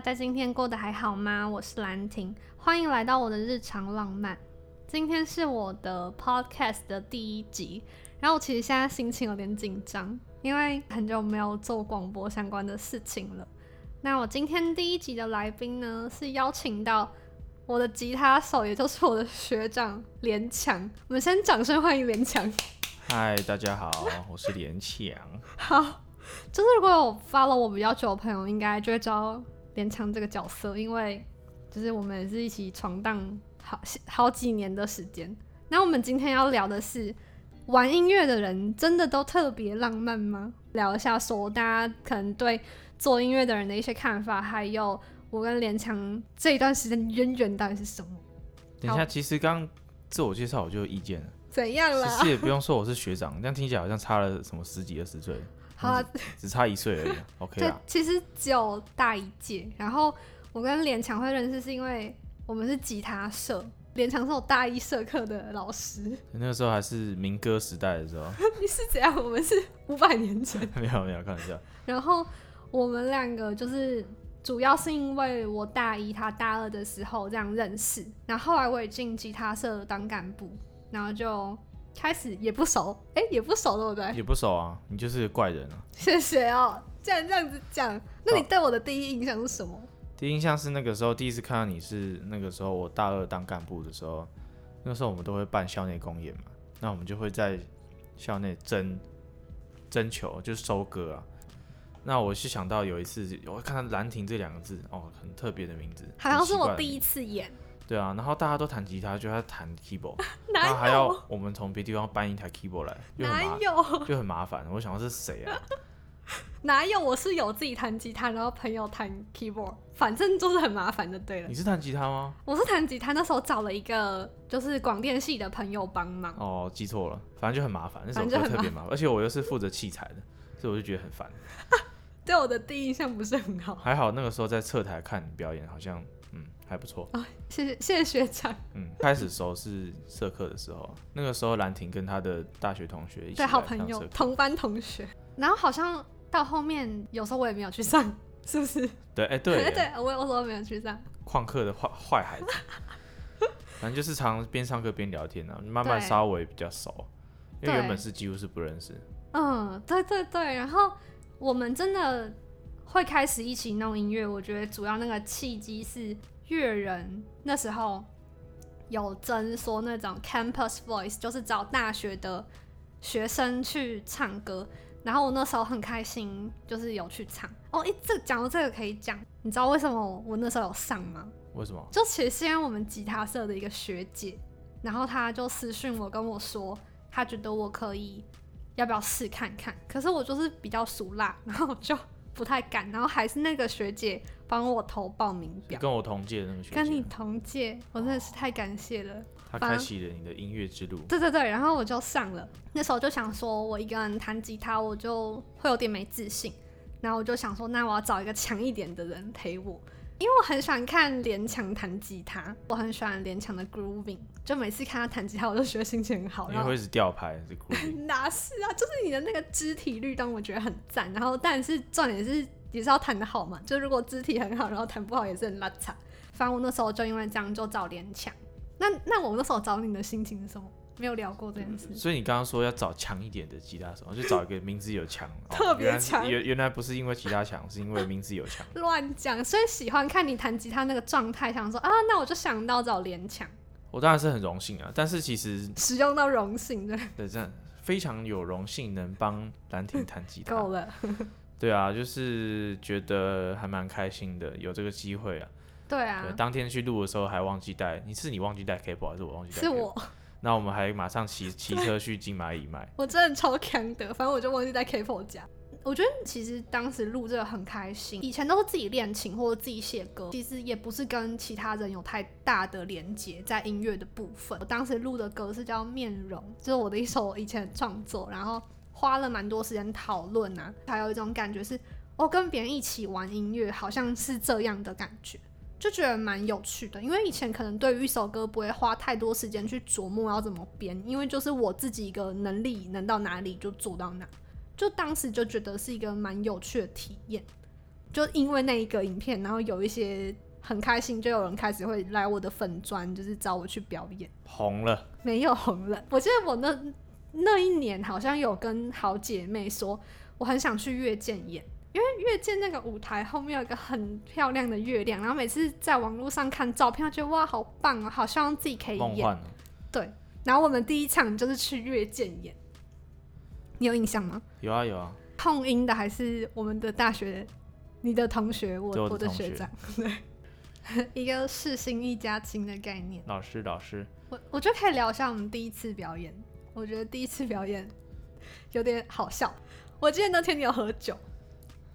大家今天过得还好吗？我是兰婷，欢迎来到我的日常浪漫。今天是我的 Podcast 的第一集，然后我其实现在心情有点紧张，因为很久没有做广播相关的事情了。那我今天第一集的来宾呢，是邀请到我的吉他手，也就是我的学长连强。我们先掌声欢迎连强。嗨，大家好，我是连强。好。就是如果有 follow 我比较久的朋友，应该就会知道连强这个角色，因为就是我们是一起闯荡好好几年的时间。那我们今天要聊的是，玩音乐的人真的都特别浪漫吗？聊一下说大家可能对做音乐的人的一些看法，还有我跟连强这一段时间渊源到底是什么？等一下，其实刚自我介绍我就有意见了。怎样了？其实也不用说我是学长，这样听起来好像差了什么十几二十岁。好，只差一岁而已。OK 对，其实只有大一届。然后我跟连强会认识，是因为我们是吉他社，连强是我大一社课的老师。那个时候还是民歌时代的时候。你是怎样？我们是五百年前。没有没有，开玩笑。然后我们两个就是主要是因为我大一，他大二的时候这样认识。然后后来我也进吉他社当干部，然后就。开始也不熟，哎，也不熟，对不对？也不熟啊，你就是怪人啊！谢谢哦，既然这样子讲，那你对我的第一印象是什么？第一印象是那个时候第一次看到你是那个时候我大二当干部的时候，那时候我们都会办校内公演嘛，那我们就会在校内征征求，就是收割啊。那我是想到有一次，我看到兰亭这两个字，哦，很特别的名字，好像是我第一次演。对啊，然后大家都弹吉他，就他弹 keyboard，然后还要我们从别地方搬一台 keyboard 来，哪有？就很麻烦。我想是谁啊？哪有？我是有自己弹吉他，然后朋友弹 keyboard，反正就是很麻烦的。对了，你是弹吉他吗？我是弹吉他，那时候找了一个就是广电系的朋友帮忙。哦，记错了，反正就很麻烦，那时候特别麻烦，而且我又是负责器材的，所以我就觉得很烦。对我的第一印象不是很好。还好那个时候在侧台看表演，好像。还不错啊，谢谢谢谢学长。嗯，开始熟是社课的时候，那个时候兰亭跟他的大学同学一起对好朋友同班同学，然后好像到后面有时候我也没有去上，是不是？对，哎 对，对我有时候没有去上。旷课的坏坏孩子，反正就是常边上课边聊天啊，慢慢稍微比较熟，因为原本是几乎是不认识。嗯，对对对，然后我们真的会开始一起弄音乐，我觉得主要那个契机是。乐人那时候有征说那种 campus voice，就是找大学的学生去唱歌，然后我那时候很开心，就是有去唱。哦，一这讲到这个可以讲，你知道为什么我那时候有上吗？为什么？就其实是因为我们吉他社的一个学姐，然后她就私讯我跟我说，她觉得我可以，要不要试看看？可是我就是比较俗辣，然后就。不太敢，然后还是那个学姐帮我投报名表，跟我同届的那个学姐，跟你同届，我真的是太感谢了。他开启了你的音乐之路。对对对，然后我就上了。那时候就想说，我一个人弹吉他，我就会有点没自信。然后我就想说，那我要找一个强一点的人陪我。因为我很喜欢看连强弹吉他，我很喜欢连强的 grooving，就每次看他弹吉他，我都觉得心情很好。因为会是吊拍，是 grooving。哪是啊？就是你的那个肢体律动，我觉得很赞。然后，但是重点是也是要弹得好嘛。就如果肢体很好，然后弹不好也是很拉差。反正我那时候就因为这样就找连强。那那我那时候找你的心情是什么？没有聊过这件事，所以你刚刚说要找强一点的吉他手，就找一个名字有强，特别强。原原来不是因为吉他强，是因为名字有强。乱讲，所以喜欢看你弹吉他那个状态，想说啊，那我就想到找连强。我当然是很荣幸啊，但是其实使用到荣幸 对，对，这样非常有荣幸能帮兰亭弹吉他。够了。对啊，就是觉得还蛮开心的，有这个机会啊。对啊。当天去录的时候还忘记带，你是你忘记带 cable 还是我忘记带？是我。那我们还马上骑骑车去金马乙卖，我真的超强的，反正我就忘记在 K Four 家。我觉得其实当时录这个很开心，以前都是自己练琴或者自己写歌，其实也不是跟其他人有太大的连接在音乐的部分。我当时录的歌是叫《面容》，就是我的一首以前的创作，然后花了蛮多时间讨论啊，还有一种感觉是，我跟别人一起玩音乐，好像是这样的感觉。就觉得蛮有趣的，因为以前可能对于一首歌不会花太多时间去琢磨要怎么编，因为就是我自己一个能力能到哪里就做到哪，就当时就觉得是一个蛮有趣的体验。就因为那一个影片，然后有一些很开心，就有人开始会来我的粉砖，就是找我去表演。红了，没有红了。我记得我那那一年好像有跟好姐妹说，我很想去月见演，因为月见那个舞台后面有一个很漂亮的月亮，然后每次在网络上看照片，觉得哇好棒啊，好希望自己可以演。梦幻哦。对，然后我们第一场就是去月见演，你有印象吗？有啊有啊，痛音的还是我们的大学，你的同学，我就我的我的同学学长，对，一个世新一家亲的概念。老师老师，我我觉得可以聊一下我们第一次表演。我觉得第一次表演有点好笑。我记得那天你有喝酒，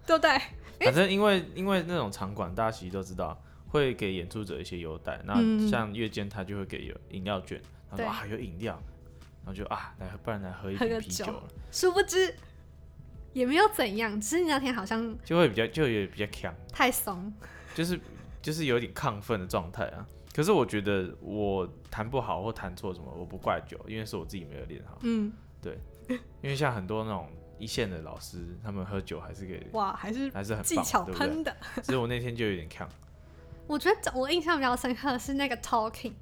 对不对？反正因为因为那种场馆，大家其实都知道会给演出者一些优待。那嗯像月间他就会给有饮料券，然后啊有饮料，然后就啊来不然来喝一瓶啤酒了，殊不知也没有怎样，只是你那天好像就会比较就也比较强，太怂。就是就是有点亢奋的状态啊。可是我觉得我弹不好或弹错什么，我不怪酒，因为是我自己没有练好。嗯，对因为像很多那种一线的老师，他们喝酒还是给哇，还是还是很，技巧？喷的。只是我那天就有点强，我觉得我印象比较深刻的是那个 talking，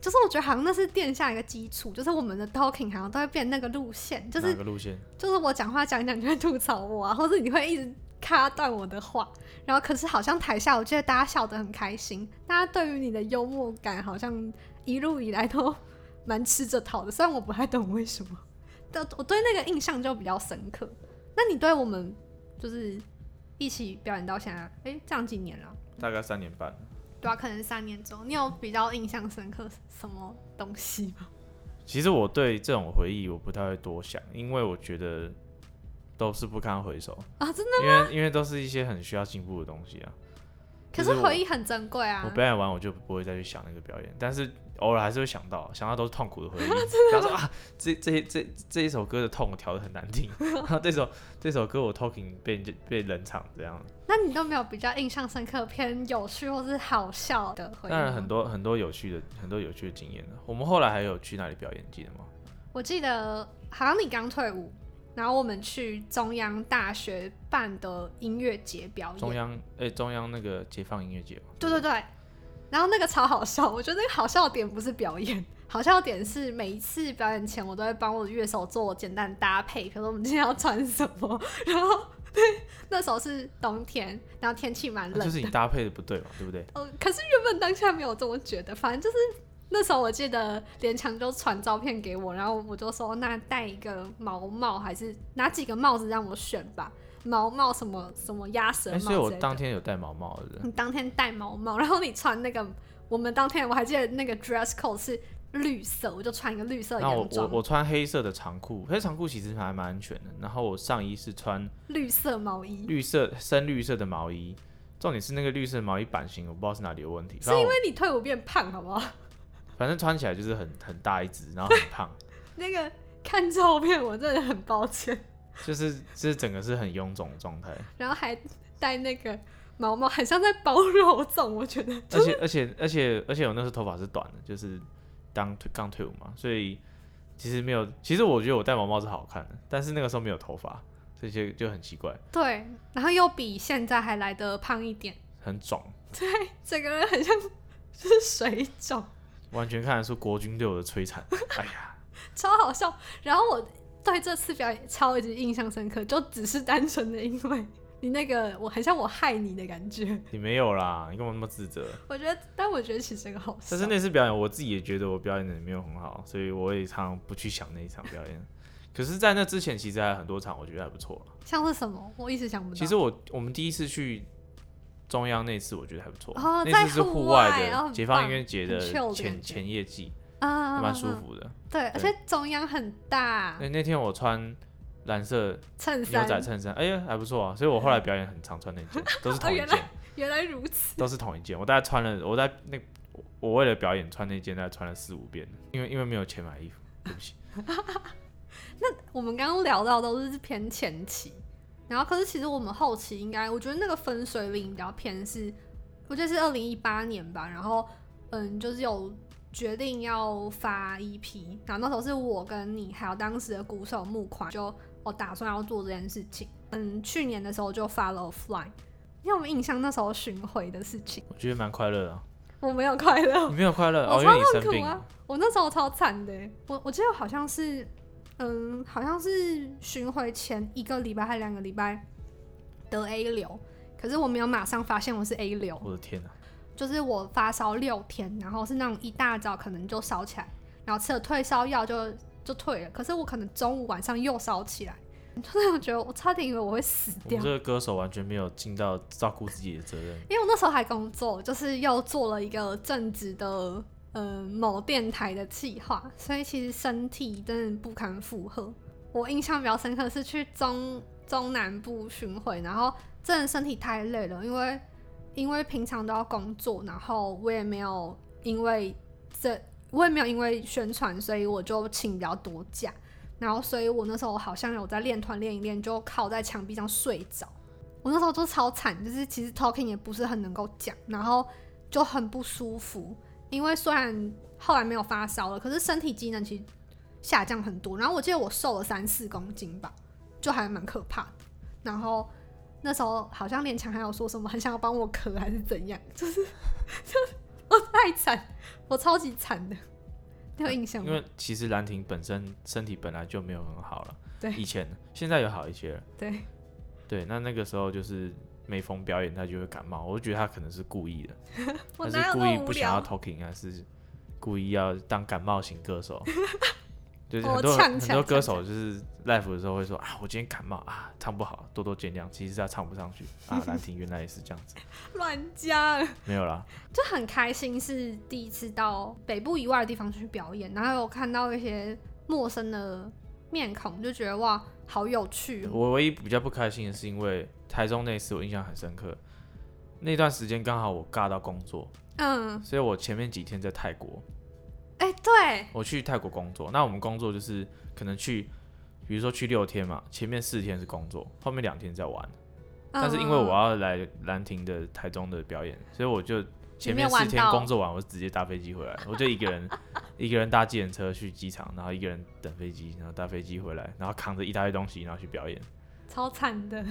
就是我觉得好像那是垫下一个基础，就是我们的 talking 好像都会变那个路线，就哪是个路线？就是我讲话讲一讲就会吐槽我啊，或者你会一直卡断我的话，然后可是好像台下我觉得大家笑得很开心，大家对于你的幽默感好像一路以来都蛮吃这套的，虽然我不太懂为什么，但我对那个印象就比较深刻。那你对我们就是一起表演到现在，哎、这样几年了？大概三年半。对啊，可能三年中，你有比较印象深刻什么东西吗？其实我对这种回忆我不太会多想，因为我觉得都是不堪回首啊，真的。因为因为都是一些很需要进步的东西啊。可是回忆很珍贵啊我啊。表演完我就不会再去想那个表演，但是偶尔还是会想到，想到都是痛苦的回忆。他说啊，这这这这一首歌的痛我调的很难听，然后这首这首歌我 talking 被人被冷场这样。那你都没有比较印象深刻、偏有趣或是好笑的回忆？当然很。多很多有趣的很多有趣的经验了。我们后来还有去哪里表演，记得吗？我记得好像你刚退伍，然后我们去中央大学办的音乐节表演。中央哎、中央那个解放音乐节嘛。对对对，然后那个超好笑，我觉得那个好笑的点不是表演，好笑的点是每一次表演前，我都会帮我的乐手做简单搭配，比如说我们今天要穿什么，然后对，那时候是冬天，然后天气蛮冷就是你搭配的不对嘛，对不对？呃，可是原本当下没有这么觉得，反正就是那时候我记得连强就传照片给我，然后我就说那戴一个毛帽，还是拿几个帽子让我选吧，毛毛什么什么鸭舌哎、帽。所以我当天有戴毛帽的，你当天戴毛帽，然后你穿那个，我们当天我还记得那个 dress code 是绿色，我就穿一个绿色的然后我洋装，我我穿黑色的长裤，黑长裤其实还蛮安全的。然后我上衣是穿绿色毛衣，绿色深绿色的毛衣，重点是那个绿色毛衣版型我不知道是哪里有问题，是因为你退伍变胖，好不好？反正穿起来就是很很大一只，然后很胖，那个看照片我真的很抱歉，就是就是整个是很臃肿的状态。然后还戴那个毛毛，很像在包肉粽，我觉得。而且而且而且而且我那时候头发是短的，就是当退刚退伍嘛，所以其实没有，其实我觉得我戴毛毛是好看的，但是那个时候没有头发，所以就就很奇怪，对，然后又比现在还来得胖一点，很肿，对整个人很像就是水肿，完全看得出国军对我的摧残。哎呀，超好笑。然后我对这次表演超级印象深刻，就只是单纯的因为你那个我很像我害你的感觉。你没有啦，你干嘛那么自责？我觉得，但我觉得其实很好笑。但是那次表演，我自己也觉得我表演的没有很好，所以我也常常不去想那一场表演。可是，在那之前，其实还有很多场，我觉得还不错。像是什么，我一直想不到。其实我我们第一次去中央那次，我觉得还不错。哦那次是在户户外的解放棒音乐节的前前夜季，啊，蛮舒服的。对，而且中央很大，那那天我穿蓝色衬衫牛仔衫。衬衫，哎呀还不错啊，所以我后来表演很常穿那件，都是同一原件，原来如此。都是同一件。我大概穿了，我在那我为了表演穿那件，大概穿了四五遍，因为因为没有钱买衣服，对不起。我们刚刚聊到都是偏前期，然后可是其实我们后期应该，我觉得那个分水岭比较偏是，我觉得是二零一八年吧，然后嗯，就是有决定要发 EP，然后那时候是我跟你还有当时的鼓手木款，就我打算要做这件事情。嗯，去年的时候就发了 Fly，你有没有印象那时候巡回的事情？我觉得蛮快乐的啊。我没有快乐，你没有快乐我超痛苦啊。我那时候超惨的欸，我我记得好像是，嗯，好像是巡回前一个礼拜还两个礼拜得 A 流，可是我没有马上发现我是 A 流，我的天啊！就是我发烧六天，然后是那种一大早可能就烧起来，然后吃了退烧药就就退了，可是我可能中午晚上又烧起来，就是我觉得我差点以为我会死掉这，个歌手完全没有尽到照顾自己的责任。因为我那时候还工作，就是又做了一个正职的呃某电台的企划，所以其实身体真的不堪负荷。我印象比较深刻的是去中中南部巡回，然后真的身体太累了，因为因为平常都要工作，然后我也没有因为这我也没有因为宣传，所以我就请比较多假，然后所以我那时候好像有在练团练一练，就靠在墙壁上睡着。我那时候就超惨，就是其实 talking 也不是很能够讲，然后就很不舒服。因为虽然后来没有发烧了，可是身体机能其实下降很多。然后我记得我瘦了三四公斤吧，就还蛮可怕的。然后那时候好像连强还有说什么很想要帮我咳还是怎样，就是 就是我太惨，我超级惨的，没有印象吗？因为其实兰亭本身身体本来就没有很好了，对以前现在有好一些了。对，对，那那个时候就是每逢表演他就会感冒，我就觉得他可能是故意的，我他是故意不想要？talking，还是故意要当感冒型歌手？就是很多呛很多歌手就是 live 的时候会说啊，我今天感冒啊，唱不好，多多见谅。其实他唱不上去啊，难听原来也是这样子，乱加。没有啦。就很开心，是第一次到北部以外的地方去表演，然后有看到一些陌生的面孔，就觉得哇，好有趣哦。我唯一比较不开心的是，因为台中那次我印象很深刻，那段时间刚好我尬到工作，嗯，所以我前面几天在泰国，哎、对，我去泰国工作。那我们工作就是可能去，比如说去六天嘛，前面四天是工作，后面两天在玩。但是因为我嗯要来兰亭的台中的表演，所以我就前面四天工作完，我就直接搭飞机回来，我就一个人一个人搭计程车去机场，然后一个人等飞机，然后搭飞机回来，然后扛着一大堆东西，然后去表演。超惨的，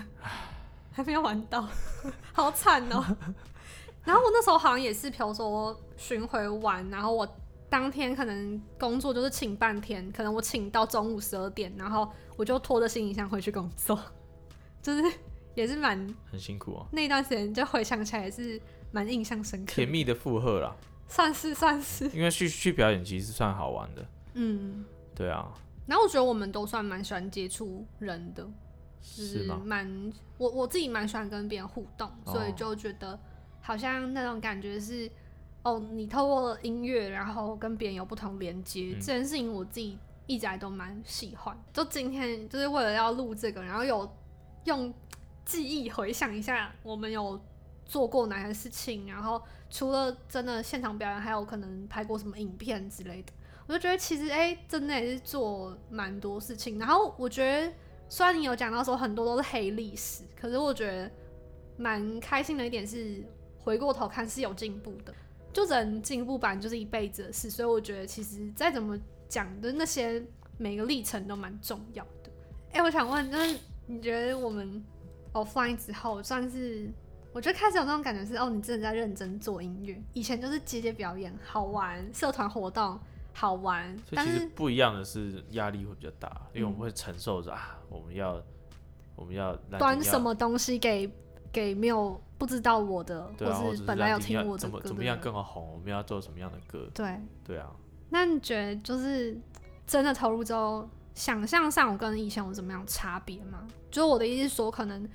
还没有玩到，好惨哦。然后我那时候好像也是，比如说巡回完，然后我当天可能工作就是请半天，可能我请到中午十二点，然后我就拖着行李箱回去工作，就是也是蛮很辛苦哦，那段时间就回想起来也是蛮印象深刻，甜蜜的负荷啦，算是算是，因为去去表演其实算好玩的，嗯。对啊，然后我觉得我们都算蛮喜欢接触人的，就是吗？蛮我我自己蛮喜欢跟别人互动，哦所以就觉得好像那种感觉是，哦，你透过音乐，然后跟别人有不同连接，嗯这件事情我自己一直来都蛮喜欢。就今天就是为了要录这个，然后有用记忆回想一下我们有做过哪些事情，然后除了真的现场表演，还有可能拍过什么影片之类的。我就觉得其实哎、真的也是做蛮多事情。然后我觉得，虽然你有讲到说很多都是黑历史，可是我觉得蛮开心的一点是，回过头看是有进步的。就人进步版就是一辈子的事，所以我觉得其实再怎么讲的那些每个历程都蛮重要的。哎、我想问，就是你觉得我们 offline 之后，算是我觉得开始有那种感觉是，哦，你真的在认真做音乐。以前就是接接表演，好玩，社团活动好玩，但是不一样的是压力会比较大，因为我们嗯会承受着啊，我们要我们要端什么东西给给没有不知道我的，对啊，或是本来有听要我的怎么怎么样更好红，我们要做什么样的歌？对。对啊，那你觉得就是真的投入之后，想象上我跟以前有怎么样差别吗？就是我的意思说，可能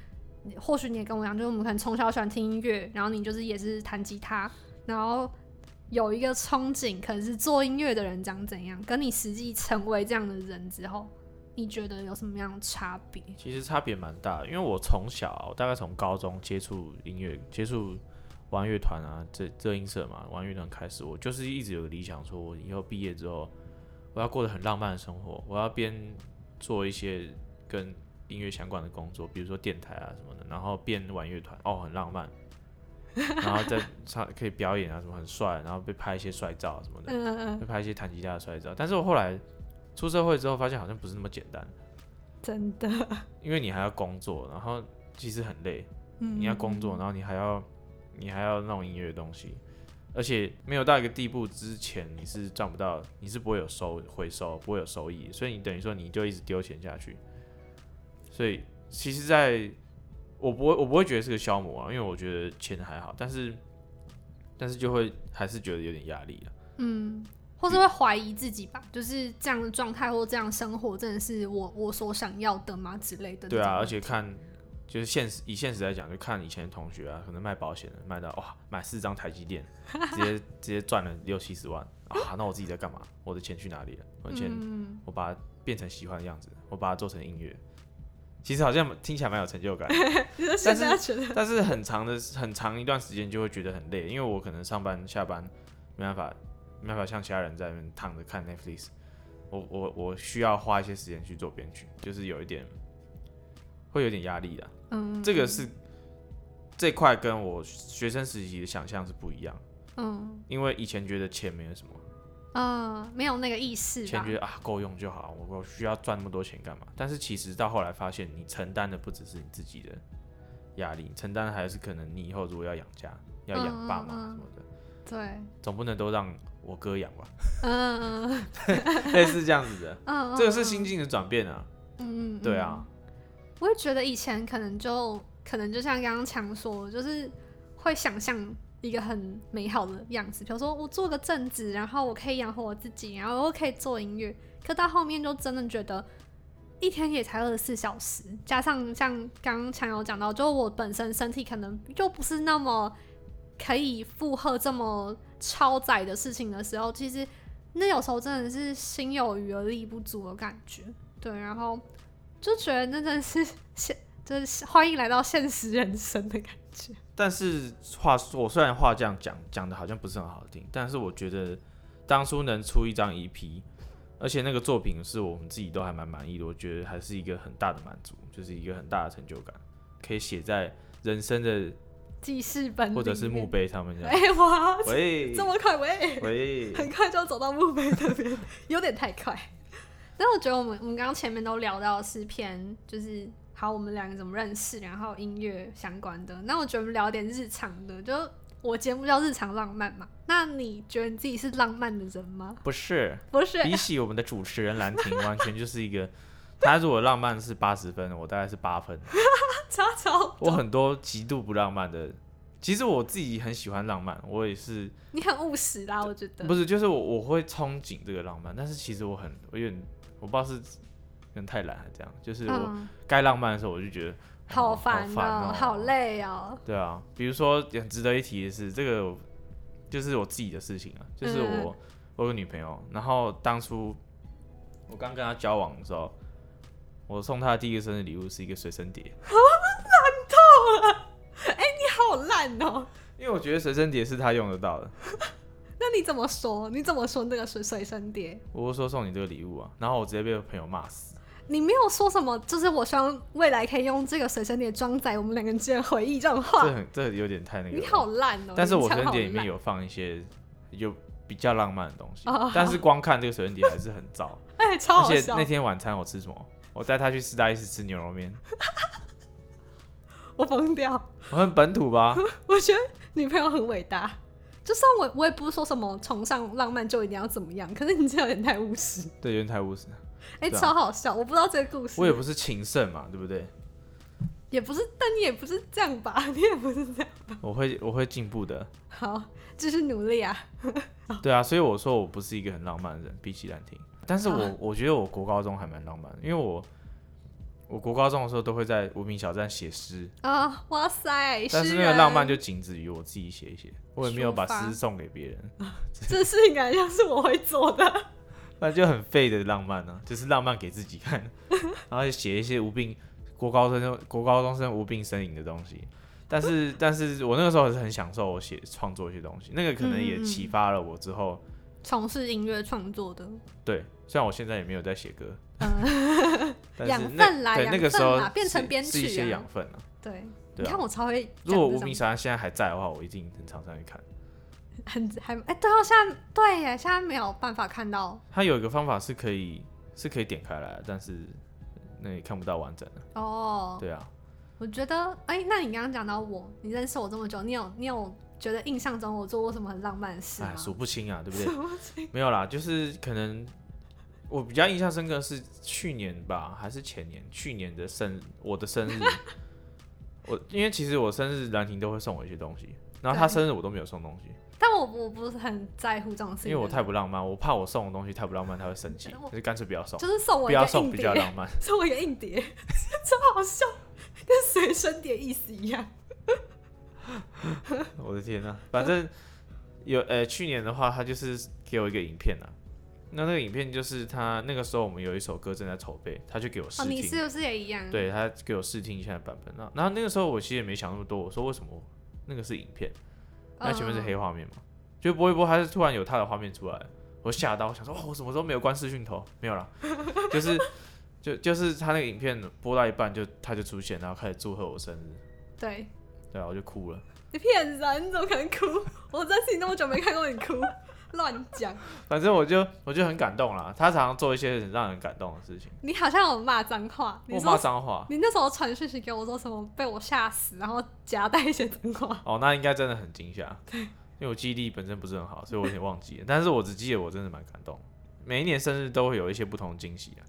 或许你也跟我一样，就是我们可能从小喜欢听音乐，然后你就是也是弹吉他，然后有一个憧憬，可能是做音乐的人长怎样，跟你实际成为这样的人之后，你觉得有什么样的差别？其实差别蛮大的，因为我从小我大概从高中接触音乐，接触玩乐团啊，这这音社嘛，玩乐团开始，我就是一直有个理想，说我以后毕业之后，我要过得很浪漫的生活，我要边做一些跟音乐相关的工作，比如说电台啊什么的，然后边玩乐团，哦，很浪漫，然后再唱可以表演啊什么很帅，然后被拍一些帅照什么的，嗯嗯会拍一些弹吉他的帅照，但是我后来出社会之后，发现好像不是那么简单。真的，因为你还要工作，然后其实很累，嗯。你要工作，然后你还要你还要弄音乐的东西，而且没有到一个地步之前，你是赚不到，你是不会有收回收，不会有收益，所以你等于说你就一直丢钱下去，所以其实在我不会我不会觉得是个消磨啊，因为我觉得钱还好，但是但是就会还是觉得有点压力了。嗯，或是会怀疑自己吧，就是这样的状态或这样生活，真的是我我所想要的吗之类的。对啊，而且看就是现实，以现实来讲，就看以前的同学啊，可能卖保险的卖到哇，买四张台积电，直接直接赚了六七十万啊，那我自己在干嘛？我的钱去哪里了？我的钱、嗯，我把它变成喜欢的样子，我把它做成音乐，其实好像听起来蛮有成就感，你说现在觉得但是很长的很长一段时间就会觉得很累，因为我可能上班下班没办法没办法像其他人在那边躺着看 Netflix，我我我需要花一些时间去做编曲，就是有一点会有点压力的。嗯，这个是这块跟我学生时期的想象是不一样，嗯。因为以前觉得钱没有什么，嗯没有那个意识吧。钱觉？得啊够用就好，我我需要赚那么多钱干嘛？但是其实到后来发现，你承担的不只是你自己的压力，承担的还是可能你以后如果要养家、要养爸妈什么的，对，总不能都让我哥养吧？嗯嗯 类似这样子的，嗯，这个是嗯心境的转变啊。嗯，嗯对啊，我也觉得以前可能就可能就像刚刚强说，就是会想象一个很美好的样子，比如说我做个正职，然后我可以养活我自己，然后我可以做音乐。可到后面就真的觉得一天也才二十四小时，加上像刚刚强有讲到，就我本身身体可能就不是那么可以负荷这么超载的事情的时候，其实那有时候真的是心有余而力不足的感觉。对，然后就觉得那真的是现，就是欢迎来到现实人生的感觉。但是话说，我虽然话这样讲，讲的好像不是很好听，但是我觉得当初能出一张 EP，而且那个作品是我们自己都还蛮满意的，我觉得还是一个很大的满足，就是一个很大的成就感，可以写在人生的记事本或者是墓。碑上面这样。哎、哇，喂这么快喂！喂，很快就走到墓碑那边，有点太快。但我觉得我们我们刚刚前面都聊到的是偏就是好，我们两个怎么认识，然后音乐相关的。那我觉得我们聊点日常的，就我节目叫日常浪漫嘛。那你觉得你自己是浪漫的人吗？不是，不是，比起我们的主持人兰亭，完全就是一个。他如果浪漫是八十分，我大概是八分。我很多极度不浪漫的，其实我自己很喜欢浪漫，我也是你很务实啦，我觉得。不是，就是我我会憧憬这个浪漫，但是其实我很我有点我不知道是可能太懒还是这样，就是我嗯，该浪漫的时候我就觉得、哦好烦好烦哦，好累哦。对啊，比如说很值得一提的是，这个就是我自己的事情啊，就是嗯。我我有个女朋友，然后当初我刚跟她交往的时候，我送她的第一个生日礼物是一个随身碟，烂哦。因为我觉得随身碟是他用得到的，那你怎么说？你怎么说那个随随身碟？我就说送你这个礼物啊，然后我直接被朋友骂死。你没有说什么，就是我希望未来可以用这个随身碟装载我们两个人之间的回忆这种话这。很这有点太那个。你好烂哦！但是随身碟里面，有放一些有比较浪漫的东西，哦但是光看这个随身碟还是很糟。哎，超而且好笑那。天晚餐我吃什么？我带他去四大意式吃牛肉面，我疯掉。我很本土吧？我觉得女朋友很伟大。就算我我也不是说什么崇尚浪漫就一定要怎么样，可是你这有点太务实。对，有点太务实。哎、超好笑！我不知道这个故事，我也不是情圣嘛，对不对？也不是，但你也不是这样吧？你也不是这样吧。我会我会进步的。好，继续努力啊！对啊，所以我说我不是一个很浪漫的人，比起兰亭。但是我、啊我觉得我国高中还蛮浪漫的，因为我我国高中的时候都会在无名小站写诗，啊，哇塞！但是那个浪漫就仅止于我自己写一写，我也没有把诗送给别人。这事情感觉像是我会做的。那就很废的浪漫呢、就是浪漫给自己看，然后写一些无病国高中生国高中生无病呻吟的东西。但是，但是我那个时候还是很享受我写创作一些东西，那个可能也启发了我之后。从事音乐创作的，对，虽然我现在也没有在写歌，养那分啦对那个时候养分啦变成是编曲些啊养分啊。对，你看我超会如。果无名小站现在还在的话，我一定很常上去看。很 还哎、对哦，现在对耶，现在没有办法看到它有一个方法是可以是可以点开来，但是那也看不到完整的。哦。对啊，我觉得，哎、那你刚刚讲到我，你认识我这么久，你有你有觉得印象中我做过什么很浪漫的事吗哎，？数不清啊，对不对？没有啦，就是可能我比较印象深刻是去年吧，还是前年？去年的生，我的生日，我因为其实我生日兰亭都会送我一些东西，然后他生日我都没有送东西，但我我不是很在乎这种事情，因为我太不浪漫，我怕我送的东西太不浪漫，他会生气我，所以干脆不要送，就是送我不要送比较，浪漫。送我一个硬碟，真好笑，跟随身碟意思一样。我的天呐、反正有呃，去年的话，他就是给我一个影片啊。那那个影片就是他那个时候我们有一首歌正在筹备，他就给我试哦，听。你是不是也一样？，对他给我试听一下版本，然后然后那个时候我其实也没想那么多，我说为什么那个是影片，那前面是黑画面嘛，就播一播，还是突然有他的画面出来，我吓到，我想说哦，我什么时候没有关视讯头？没有啦，就是就就是他那个影片播到一半就他就出现，然后开始祝贺我生日，对，对啊，我就哭了。你骗人，你怎么可能哭？我认识你那么久没看过你哭，乱讲。反正我就我就很感动啦，他常常做一些很让人感动的事情。你好像有骂脏话，你我骂脏话你那时候传讯息给我说什么被我吓死，然后夹带一些脏话。哦，那应该真的很惊吓，因为我记忆力本身不是很好，所以我有点忘记了。但是我只记得我真的蛮感动。每一年生日都会有一些不同的惊喜啊。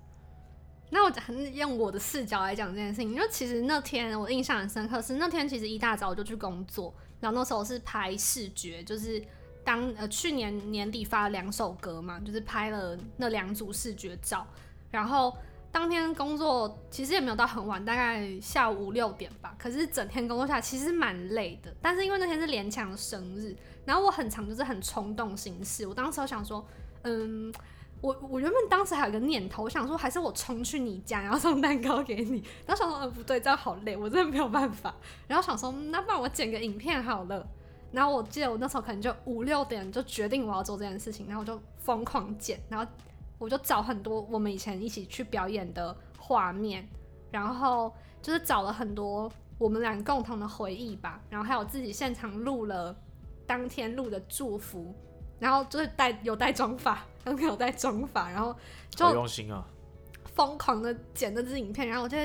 那我很用我的视角来讲这件事情，因为其实那天我印象很深刻，是那天其实一大早我就去工作，然后那时候是拍视觉，就是当呃去年年底发了两首歌嘛，就是拍了那两组视觉照，然后当天工作其实也没有到很晚，大概下午五六点吧，可是整天工作下来其实蛮累的，但是因为那天是连强生日，然后我很常就是很冲动行事，我当时想说，嗯。我我原本当时还有个念头，我想说还是我冲去你家，然后送蛋糕给你，然后想说，呃，不对，这样好累，我真的没有办法。然后想说，那不然我剪个影片好了。然后我记得我那时候可能就五六点就决定我要做这件事情，然后我就疯狂剪，然后我就找很多我们以前一起去表演的画面，然后就是找了很多我们俩共同的回忆吧，然后还有自己现场录了当天录的祝福，然后就是带有带妆发，当天有带妆发，然后就用心啊！疯狂的剪那支影片，然后我就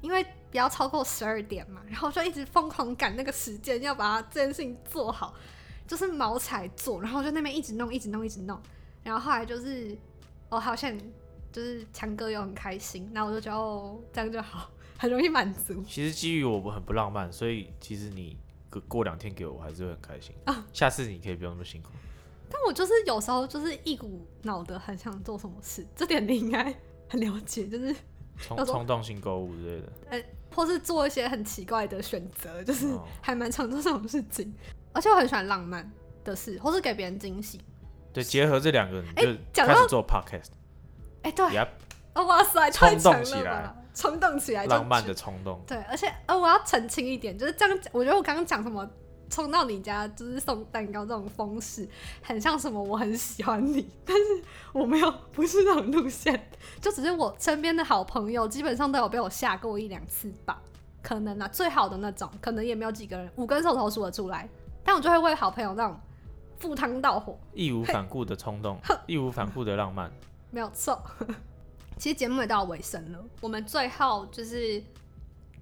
因为不要超过十二点嘛，然后就一直疯狂赶那个时间，要把它这件事情做好，就是毛起做，然后就那边一直弄，一直弄，一直弄，然后后来就是哦，好像就是强哥又很开心，然后我就觉得哦，这样就好，很容易满足。其实基于我不很不浪漫，所以其实你过过两天给我，我还是会很开心。啊下次你可以不用那么辛苦。但我就是有时候就是一股脑的很想做什么事，这点你应该很了解，就是冲冲动性购物之类的。或是做一些很奇怪的选择，就是哦还蛮常做这种事情。而且我很喜欢浪漫的事，或是给别人惊喜。对，结合这两个，你哎就开始做 podcast，哎、对，哇塞，太冲动起来冲动起来浪漫的冲动。对，而且呃，我要澄清一点，就是这样讲，我觉得我刚刚讲什么冲到你家就是送蛋糕这种方式，很像什么我很喜欢你，但是我没有，不是那种路线，就只是我身边的好朋友基本上都有被我吓过一两次吧，可能啊，最好的那种，可能也没有几个人，五根手头数得出来，但我就会为好朋友那种赴汤蹈火，义无反顾的冲动，义无反顾的浪漫。没有错。其实节目也到尾声了，我们最后就是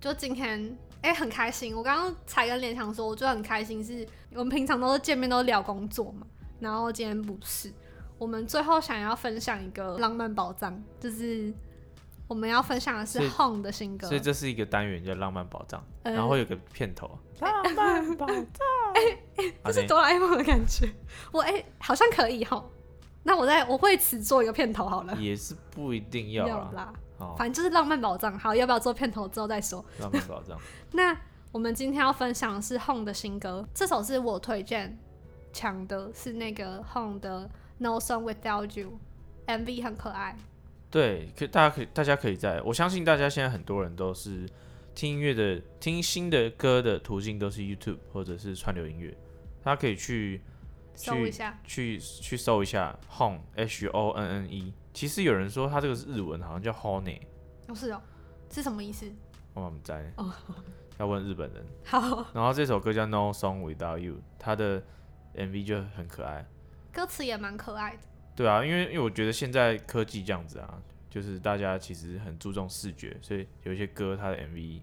就今天哎、很开心，我刚刚才跟连强说，我就很开心是，我们平常都是见面都聊工作嘛，然后今天不是，我们最后想要分享一个浪漫宝藏，就是我们要分享的是 Home 的新歌。所以，这是一个单元叫浪漫宝藏，呃然后会有个片头。浪漫宝藏，哎这是哆啦 A 梦的感觉，我哎、好像可以哈，那我在我为此做一个片头好了，也是不一定要啊。啦，哦，反正就是浪漫宝藏，好，要不要做片头之后再说。浪漫宝藏。那我们今天要分享的是 Home 的新歌，这首是我推荐强的，是那个 Home 的 No Song Without You，MV 很可爱。对，可大家可以大家可以在，我相信大家现在很多人都是听音乐的，听新的歌的途径都是 YouTube 或者是串流音乐，大家可以去搜一下，去去搜一下 hone H O N N E。其实有人说它这个是日文，好像叫 Honey，哦是哦，是什么意思？我们在哦要问日本人。好，然后这首歌叫 No Song Without You，它的 MV 就很可爱。歌词也蛮可爱的。对啊，因为因为我觉得现在科技这样子啊，就是大家其实很注重视觉，所以有一些歌它的 MV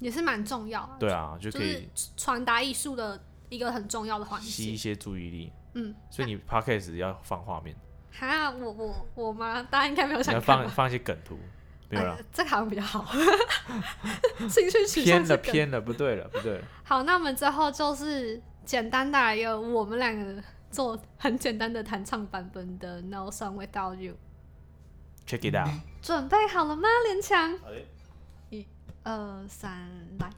也是蛮重要的，对啊，就就可以是传达艺术的一个很重要的环节。吸一些注意力。嗯，所以你 podcast 要放画面，哈，我我我吗？大家应该没有想？放放一些梗图，没有呃了，这个好像比较好，兴趣取向偏了偏了，不对了不对了。好，那我们最后就是简单的来一个我们两个做很简单的弹唱版本的《No Song Without You》。Check it out。准备好了吗，连强？好的一、二、三，来。